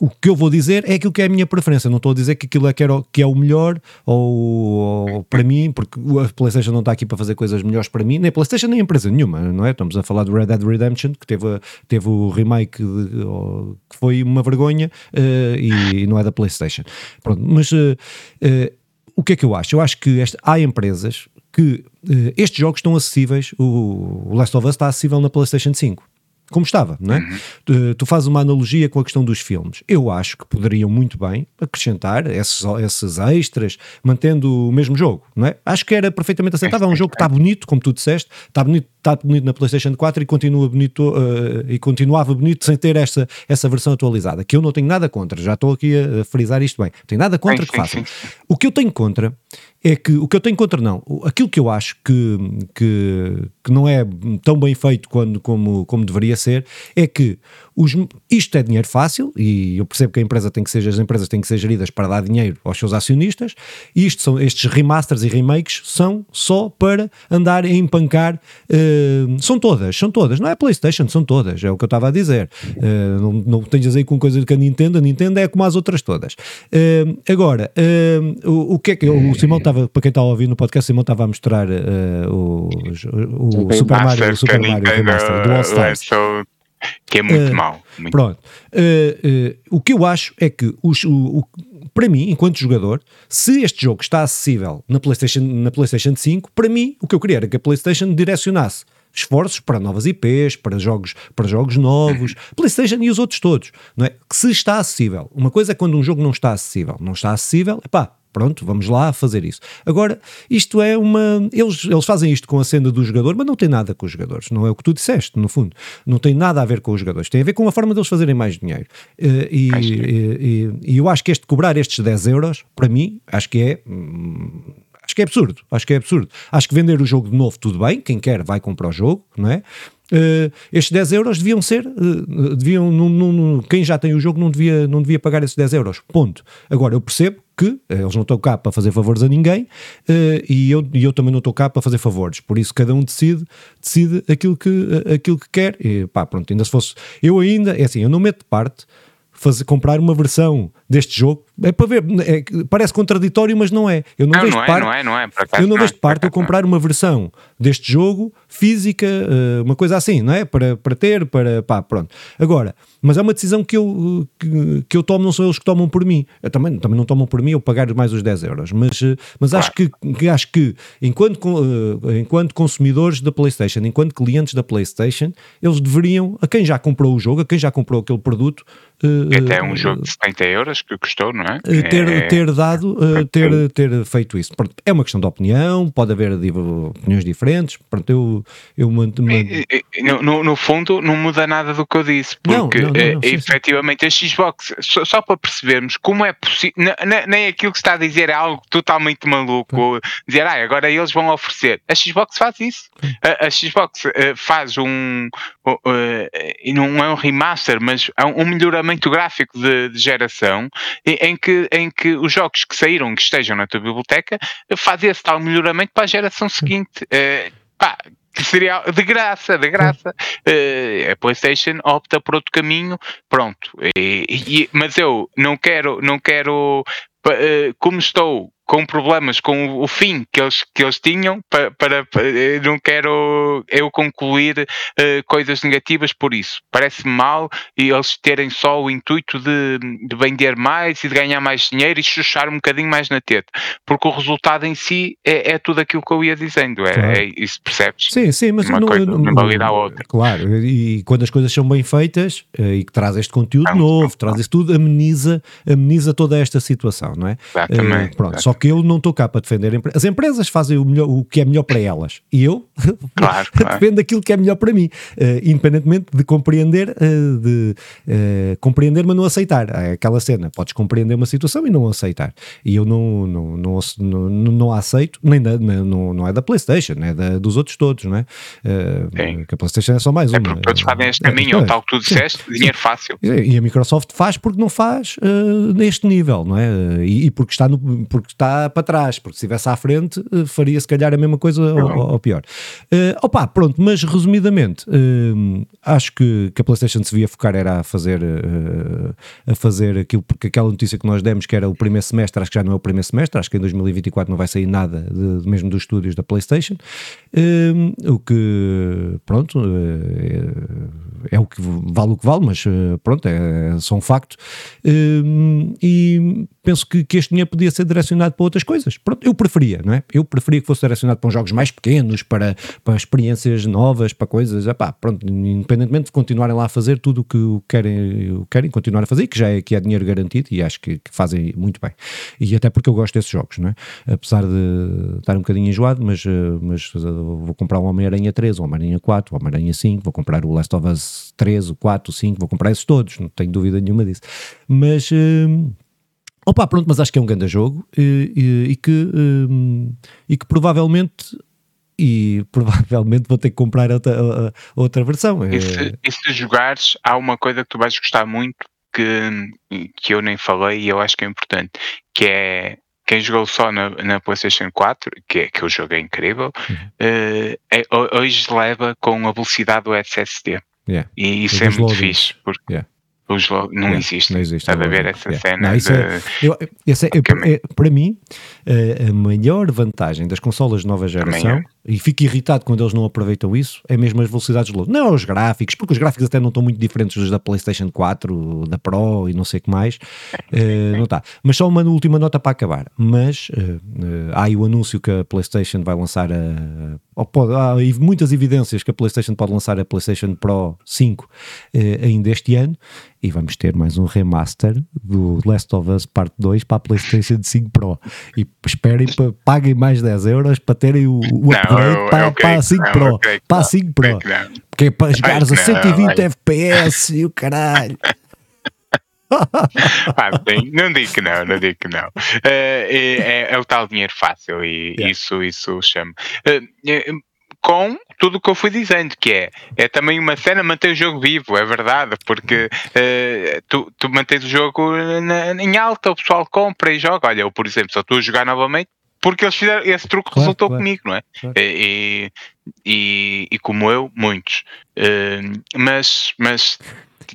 o que eu vou dizer é aquilo que é a minha preferência. Não estou a dizer que aquilo é que, era, que é o melhor ou, ou, para mim, porque a PlayStation não está aqui para fazer coisas melhores para mim, nem a PlayStation nem a empresa nenhuma, não é? Estamos a falar do Red Dead Redemption, que teve, teve o remake de, que foi uma vergonha uh, e, e, não é da PlayStation. Pronto, mas uh, uh, o que é que eu acho? Eu acho que esta, há empresas que estes jogos estão acessíveis. O, o Last of Us está acessível na PlayStation 5 como estava, não é? Uhum. Tu, fazes uma analogia com a questão dos filmes. Eu acho que poderiam muito bem acrescentar esses, esses extras, mantendo o mesmo jogo, não é? Acho que era perfeitamente aceitável. É um jogo que está bonito, como tu disseste, está bonito, está bonito na PlayStation 4 e continua bonito uh, e continuava bonito sem ter essa, essa versão atualizada. Que eu não tenho nada contra, já estou aqui a, frisar isto bem. Tenho nada contra que façam. O que eu tenho contra é que o que eu tenho contra não, aquilo que eu acho que, que, que não é tão bem feito quando, como, como deveria ser, é que os, isto é dinheiro fácil e eu percebo que a empresa tem que ser, as empresas têm que ser geridas para dar dinheiro aos seus acionistas e isto são, estes remasters e remakes são só para andar a empancar, uh, são todas, são todas, não é Playstation, são todas, é o que eu estava a dizer. Uh, não, não tenhas aí com coisa que a Nintendo, a Nintendo é como as outras todas. Uh, agora, o, o, que é que o Simão estava, para quem está a ouvir no podcast, o Simão estava a mostrar o, o, o Super Mario, o Super Mario Remaster do All Stars que é muito uh, mau. Muito pronto. Uh, uh, o que eu acho é que, os, o, o, para mim, enquanto jogador, se este jogo está acessível na PlayStation, na PlayStation 5, para mim, o que eu queria era que a PlayStation direcionasse esforços para novas IPs, para jogos, para jogos novos, PlayStation e os outros todos, não é? Que se está acessível. Uma coisa é quando um jogo não está acessível. Não está acessível, pá, Pronto, vamos lá fazer isso. Agora, isto é uma. Eles, eles fazem isto com a senda do jogador, mas não tem nada com os jogadores. Não é o que tu disseste, no fundo. Não tem nada a ver com os jogadores. Tem a ver com a forma deles fazerem mais dinheiro. Eh, e, e, e, e eu acho que este cobrar estes 10 euros, para mim, acho que é. Hum, acho que é absurdo. Acho que é absurdo. Acho que vender o jogo de novo, tudo bem. Quem quer vai comprar o jogo, não é? Uh, estes 10 euros deviam ser, uh, deviam, num, num, quem já tem o jogo não devia, não devia pagar esses 10 euros, ponto. Agora, eu percebo que uh, eles não estão cá para fazer favores a ninguém e, eu, e eu também não estou cá para fazer favores, por isso cada um decide, decide aquilo que, aquilo que quer e pá, pronto, ainda se fosse, eu ainda, é assim, eu não meto de parte fazer, comprar uma versão deste jogo é para ver, é, parece contraditório, mas não é. Eu não, não vejo não parte, é, não é, não é, eu não, não vejo parte eu comprar uma versão deste jogo física, uma coisa assim, não é? Para, para ter, para pá, pronto. Agora, mas é uma decisão que eu, que, que, eu tomo, não são eles que tomam por mim. Eu também, também não tomam por mim eu pagar mais os 10 euros, mas, eh, mas acho que, que, acho que enquanto, uh, enquanto consumidores da PlayStation, enquanto clientes da PlayStation, eles deveriam, a quem já comprou o jogo, a quem já comprou aquele produto, Uh, Até um jogo de 70 euros que custou, não é? Ter, é... ter dado, ter, ter feito isso. Pronto, é uma questão de opinião, pode haver opiniões diferentes. Pronto, eu, eu no, no, no, fundo, não muda nada do que eu disse, porque não, não, não, não, sim, efetivamente a Xbox, só, só, para percebermos como é possível, nem aquilo que está a dizer é algo totalmente maluco, dizer, ah, agora eles vão oferecer. A Xbox faz isso. A, a Xbox uh, faz um, e não é um remaster, mas é um melhoramento gráfico de, de geração em que, em que os jogos que saíram, que estejam na tua biblioteca, fazem esse tal melhoramento para a geração seguinte. Pá, que seria de graça, de graça. Uh, a PlayStation opta por outro caminho, pronto. E, e, mas eu não quero, não quero, uh, como estou com problemas com o fim que eles, que eles tinham para, para, não quero eu concluir uh, coisas negativas por isso. Parece-me mal e eles terem só o intuito de, de vender mais e de ganhar mais dinheiro e chuchar um bocadinho mais na teta, porque o resultado em si é, é tudo aquilo que eu ia dizendo, é, claro. é isso percebes? Sim, sim, mas uma não, coisa não, valida a outra. Claro, e quando as coisas são bem feitas uh, e que traz este conteúdo não, novo, não, traz isso tudo, ameniza, ameniza toda esta situação, não é? Exatamente. Uh, pronto, exatamente. só que eu não estou cá para defender as empresas fazem o, melhor, o que é melhor para elas e eu claro, claro. defendo aquilo que é melhor para mim, uh, independentemente de compreender, uh, de uh, compreender, mas não aceitar. É aquela cena, podes compreender uma situação e não aceitar. E eu não, não, não, não, não aceito, nem da, não, não é da PlayStation, é da, dos outros todos, não é? Uh, que a PlayStation é só mais é uma. Porque todos fazem este caminho, é, é, tal que tu disseste, sim, dinheiro fácil. E a Microsoft faz porque não faz neste nível, não é? E, e, porque está no, porque está para trás, porque se estivesse à frente uh, faria se calhar a mesma coisa ou, ou, pior. Uh, opa, pronto, mas resumidamente, uh, acho que, que, a PlayStation se devia focar era a fazer, uh, a fazer aquilo, porque aquela notícia que nós demos que era o primeiro semestre, acho que já não é o primeiro semestre, acho que em 2024 não vai sair nada de, mesmo dos estúdios da PlayStation, o que, pronto, é, é, o que vale o que vale, mas pronto, é, é só um facto. e penso que, que este dinheiro podia ser direcionado para outras coisas. Pronto, eu preferia, não é? Eu preferia que fosse direcionado para jogos mais pequenos, para, para experiências novas, para coisas, epá, pronto, independentemente de continuarem lá a fazer tudo o que querem, querem continuar a fazer, que já é, que é dinheiro garantido e acho que, que, fazem muito bem. E até porque eu gosto desses jogos, não é? Apesar de estar um bocadinho enjoado, mas, eh, mas eh, vou comprar o Homem-Aranha 3, o Homem-Aranha 4, o Homem-Aranha 5, vou comprar o Last of Us 3, o 4, o 5, vou comprar esses todos, não tenho dúvida nenhuma disso. Mas. Uh, Opa, pronto, mas acho que é um grande jogo e, e, e que, um, e que provavelmente e provavelmente vou ter que comprar outra, outra versão. E se, É, e se jogares, há uma coisa que tu vais gostar muito que, que eu nem falei e eu acho que é importante, que é quem jogou só na, na PlayStation 4, que, é, que o jogo é incrível, Uhum. eh, é- ho- hoje leva com a velocidade do SSD. yeah, E isso Os é muito loadings. fixe, porque Yeah. Os não Yeah, existe. não existe Estás a ver loading. essa cena Não, isso de, é- Eu, é- é- é- para mim, eh, a maior vantagem das consolas de nova geração, é. E fico irritado quando eles não aproveitam isso, é mesmo as velocidades de load. Não os gráficos, porque os gráficos até não estão muito diferentes dos da PlayStation 4, da Pro e não sei o que mais. Eh, não está. Mas só uma última nota para acabar. Mas eh, eh, há aí o anúncio que a PlayStation vai lançar a. ou pode- há muitas evidências que a PlayStation pode lançar a PlayStation Pro 5 eh, ainda este ano e vamos ter mais um remaster do Last of Us Part 2 para a PlayStation 5 Pro. E esperem, pa- paguem mais 10 euros para terem o, o Não, eu- para, a creio 5 que não, Pro. Para a não, 5 Pro. que não. Porque é para jogares a não, 120 vai. FPS e o caralho. Ah, bem, não digo que não, não digo que não. Eh, é, é- é o tal dinheiro fácil e Yeah. isso, isso chama. Eh, eh, com tudo o que eu fui dizendo, que é, é também uma cena manter o jogo vivo, é verdade, porque eh, tu, tu mantens o jogo na- em alta, o pessoal compra e joga. Olha, eu, por exemplo, só estou a jogar novamente porque eles fizeram esse truque Claro, resultou claro, comigo, não é? claro. E, e, e como eu, muitos. Eh, mas, mas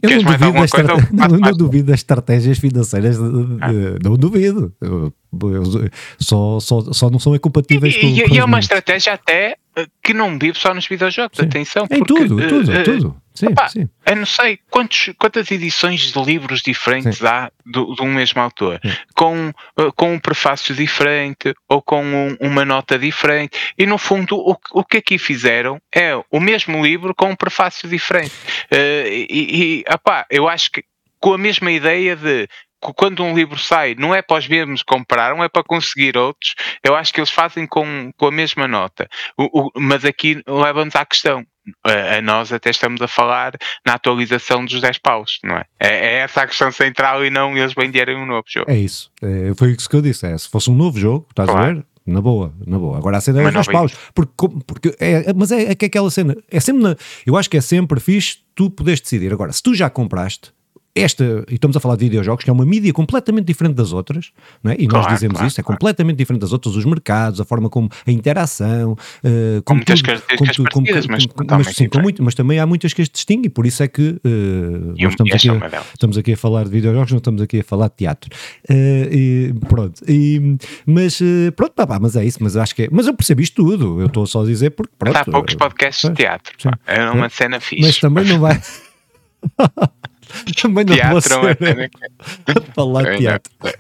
Eu queres não duvido, coisa? Eu não, não mais. duvido das estratégias financeiras, Ah. não duvido. Eu- eu- só, só, só não são incompatíveis com, E, e- com e é uma estratégia até que não vive só nos videojogos, Sim. atenção. Em porque, tudo, tudo, eh, tudo. Sim, sim. Eu não sei quantos, quantas edições de livros diferentes há do, de um mesmo autor, Sim. com, eh, com um prefácio diferente ou com um- uma nota diferente. E no fundo, o, que- o que aqui fizeram é o mesmo livro com um prefácio diferente. Eh, e, e opá, eu acho que com a mesma ideia de que quando um livro sai, não é para os mesmos compraram, é para conseguir outros. Eu acho que eles fazem com, com a mesma nota. O- o- mas aqui leva-nos à questão. A, a nós até estamos a falar na atualização dos 10 paus, não é? É, é essa a questão central e não eles venderem um novo jogo. É isso. É, foi isso que eu disse. É, se fosse um novo jogo, estás a Claro. ver? Na boa, na boa. Agora a cena é Uma os dois nova paus. Porque, porque é, é- mas é, é que aquela cena. É sempre na- eu acho que é sempre fixe tu poderes decidir. Agora, se tu já compraste. Esta, e estamos a falar de videojogos, que é uma mídia completamente diferente das outras, não é? e nós Claro, dizemos claro, isso, é claro. completamente diferente das outras, os mercados, a forma como a interação, eh, Com muitas características parecidas, mas totalmente sim, muito, mas também há muitas que as distinguem, por isso é que E, nós estamos esta aqui, é a-. Estamos aqui a falar de videojogos, não estamos aqui a falar de teatro. Eh, e pronto. E, mas pronto, pá, pá, mas é isso. Mas acho que é. Mas eu percebi isto tudo. Eu estou só a dizer porque pronto. Há poucos podcasts de teatro. pá. É uma cena fixe. Mas também não vai. também não vou teatro é uma ser falar de Também teatro. não-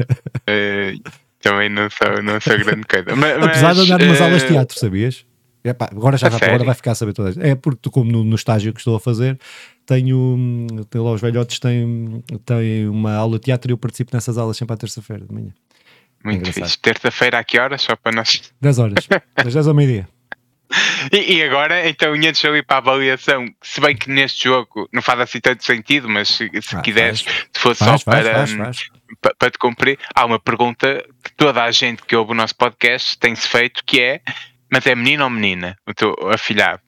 eh, também não sou, não sou grande coisa. Ma- Mas, Apesar de andar umas eh, aulas de teatro, sabias? É pá, agora já agora vai ficar a saber todas. É porque como no, no estágio que estou a fazer, tenho, tenho lá os velhotes têm, têm uma aula de teatro e eu participo nessas aulas sempre à terça-feira de manhã. Muito engraçado. fixe. Terça-feira a que horas? Só para nós. 10 horas, das 10 ao meio-dia. E, e agora, então, antes ali para a avaliação, se bem que neste jogo não faz assim tanto sentido, mas se, se Ah, quiseres, faz. se fosse Faz, só faz, para, hum, faz. pa- para te cumprir, há uma pergunta que toda a gente que ouve o nosso podcast tem-se feito, que é, mas é menino ou menina? O teu afilhado?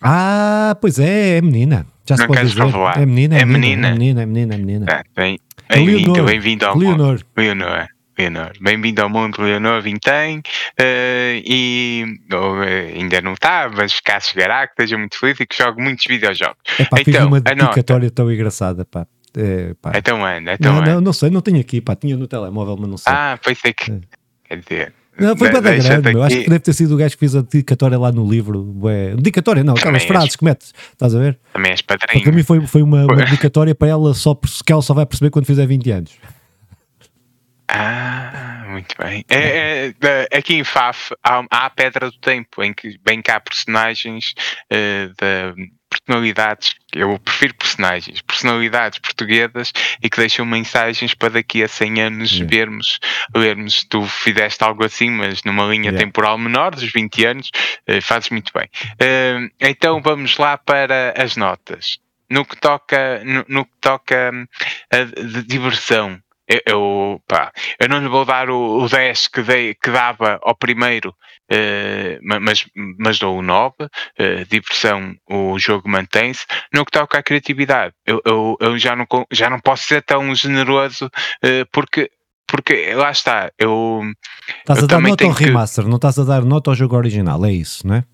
Ah, pois é, é menina. Já se Não pode dizer. falar? É menina, é É menina, é menina. menina, é menina, é menina. Ah, bem, É bem-vindo, Leonor. bem-vindo ao. Leonor. Leonor, Leonor. Bem-vindo ao mundo, Leonor Vintém. eh, e ou, eh, ainda não está, mas caso chegará, que esteja muito feliz e que jogue muitos videojogos. É pá, fiz Então, uma a nota. dedicatória tão engraçada, pá. É, pá. Então anda, então não, anda. não, não sei, não tenho aqui, pá. Tinha no telemóvel, mas não sei. Ah, pois é que. É. Quer dizer. não, foi para grande, meu. Acho que deve ter sido o gajo que fez a dedicatória lá no livro. Ué. Dedicatória, não, aquelas frases que metes, estás a ver? Também és Para padrinho. mim foi, foi uma, uma dedicatória para ela só, que ela só vai perceber quando fizer 20 anos. Ah, muito bem. É, é, aqui em FAF há, há a Pedra do Tempo, em que vem cá personagens eh, de personalidades, eu prefiro personagens, personalidades portuguesas e que deixam mensagens para daqui a 100 anos Yeah. vermos, lermos. Tu fizeste algo assim, mas numa linha Yeah. temporal menor, dos 20 anos, eh, fazes muito bem. Eh, então vamos lá para as notas. No que toca, no, no que toca hum, a, de diversão, eu, eu, pá, eu não lhe vou dar o, o 10 que, dei, que dava ao primeiro, uh, mas, mas dou o 9. Uh, diversão, o jogo mantém-se. No que toca à criatividade, eu, eu, eu, já, não, já não posso ser tão generoso uh, porque porque lá está, eu. Estás a dar nota ao remaster, que... não estás a dar nota ao jogo original, é isso, não é?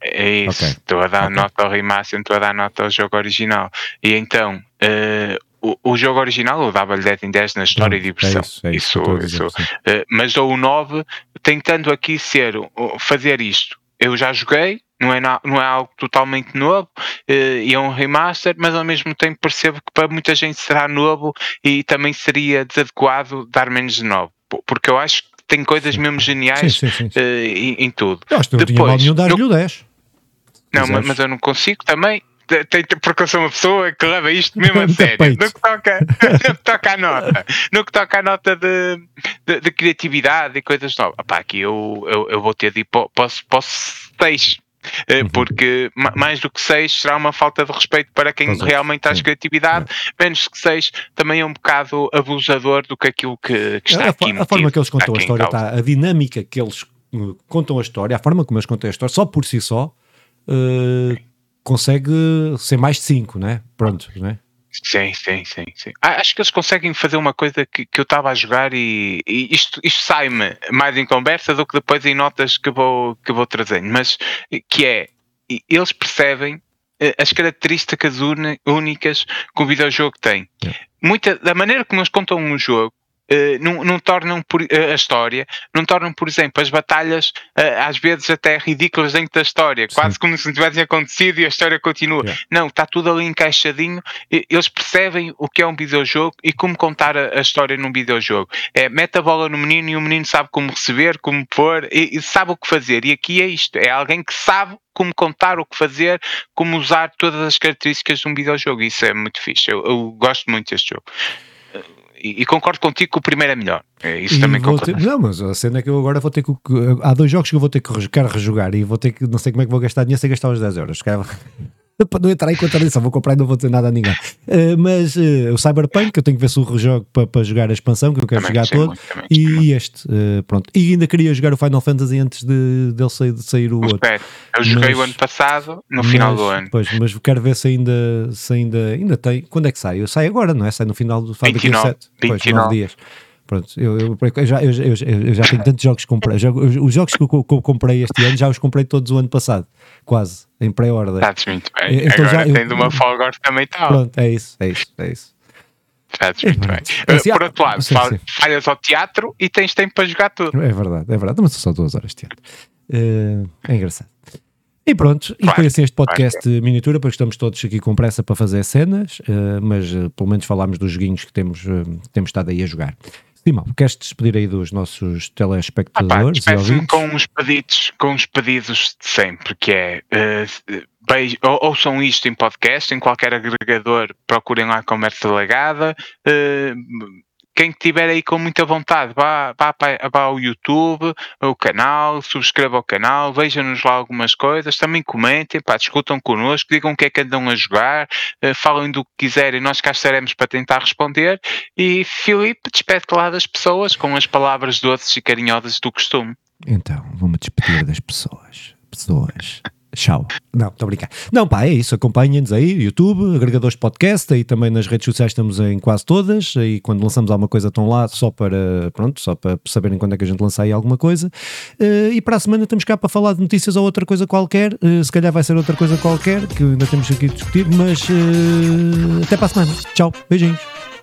É isso, okay. estou a dar okay. nota ao remaster, estou a dar nota ao jogo original. E então, uh, o, o, jogo original eu dava-lhe 10 em 10 na história e diversão. É isso, é isso, isso, isso uh, mas dou o 9 tentando aqui ser, fazer isto. Eu já joguei, não é, não é algo totalmente novo uh, e é um remaster, mas ao mesmo tempo percebo que para muita gente será novo e também seria desadequado dar menos de 9. Porque eu acho que tem coisas mesmo geniais sim, sim, sim, uh, em, em, tudo. Eu acho que não Depois, tinha mal nenhum dar-lhe o 10. Não, mas, mas eu não consigo também porque eu sou uma pessoa que leva isto mesmo a sério. No que, toca, no que toca à nota, no que toca à nota de, de, de criatividade e coisas novas. Epá, aqui eu, eu, eu, vou ter de ir para, para, 6. Eh, uhum. Porque mais do que 6 será uma falta de respeito para quem Exato. realmente traz criatividade, menos que 6 também é um bocado abusador do que aquilo que, que está a, aqui. A, forma que eles contam a história, está, a dinâmica que eles uh, contam a história, a forma como eles contam a história, só por si só, uh, consegue ser mais de 5, né? Pronto, né? Sim, sim, sim, sim. Ah, acho que eles conseguem fazer uma coisa que, que eu estava a jogar e, e isto, isto sai-me mais em conversa do que depois em notas que vou, que vou trazendo, mas que é, eles percebem eh, as características únicas que o videojogo tem. Muita, da maneira como eles contam um jogo, Uh, não, não, tornam por, uh, a história, não tornam, por exemplo, as batalhas uh, às vezes até ridículas dentro da história, Sim. quase como se não tivessem acontecido e a história continua. Yeah. Não, está tudo ali encaixadinho. eles percebem o que é um videojogo e como contar a, a, história num videojogo. É, mete a bola no menino e o menino sabe como receber, como pôr e, e sabe o que fazer. E aqui é isto: é alguém que sabe como contar, o que fazer, como usar todas as características de um videojogo. Isso é muito fixe. Eu, eu gosto muito deste jogo e, e, concordo contigo que o primeiro é melhor. É, isso e também concordo. Ter, não, mas a cena é que eu agora vou ter que. Há dois jogos que eu vou ter que quero rejogar e vou ter que. Não sei como é que vou gastar dinheiro sem gastar os 10 euros. para não entrar em contradição, vou comprar e não vou dizer nada a ninguém. Uh, mas uh, o Cyberpunk, eu tenho que ver se o rejogo para, para jogar a expansão, que eu quero também jogar todo, muito, e este, uh, pronto. E ainda queria jogar o Final Fantasy antes de, dele sair, de sair o, outro. Eu joguei mas, o ano passado, no mas, final do ano. Pois, mas quero ver se ainda, se ainda, ainda tem. Quando é que sai? Eu saio agora, não é? Sai no final do. 29, 7, 29. Pois, 9 dias. Pronto, eu, eu, eu já, eu, eu, já tenho tantos jogos que comprei. Os jogos que eu, que eu, comprei este ano já os comprei todos o ano passado, quase, em pré-order. Estás muito bem. Então Agora já, tendo uma folga orçamental. Pronto, é isso, é isso, é isso. Estás muito bem. Assim, Por outro lado, sim, sim. falhas ao teatro e tens tempo para jogar tudo. É verdade, é verdade. Mas são só duas horas de teatro. Uh, é engraçado. E pronto, e foi assim este podcast claro. miniatura, porque estamos todos aqui com pressa para fazer cenas, uh, mas pelo menos falámos dos joguinhos que temos, temos estado aí a jogar. Simão, queres te despedir aí dos nossos telespectadores? Ah, pá, com uns pedidos, com uns pedidos de sempre, que é uh, beijo, ou, ouçam isto em podcast, em qualquer agregador, procurem lá a conversa legada. Uh, quem estiver aí com muita vontade, vá, vá, vá ao YouTube, o canal, subscreva o canal, vejam-nos lá algumas coisas, também comentem, pá, discutam connosco, digam o que é que andam a jogar, uh, falem do que quiserem, nós cá estaremos para tentar responder. E Filipe, despede lá das pessoas com as palavras doces e carinhosas do costume. Então, vamos despedir das pessoas. Pessoas. Tchau. Não, estou a brincar. Não, pá, é isso. Acompanhem-nos aí, YouTube, agregadores de podcast, aí também nas redes sociais estamos em quase todas. E quando lançamos alguma coisa estão lá só para, pronto, só para saberem quando é que a gente lança aí alguma coisa. Uh, e para a semana estamos cá para falar de notícias ou outra coisa qualquer. Uh, se calhar vai ser outra coisa qualquer, que ainda temos aqui a discutir, mas uh, até para a semana. Tchau, beijinhos.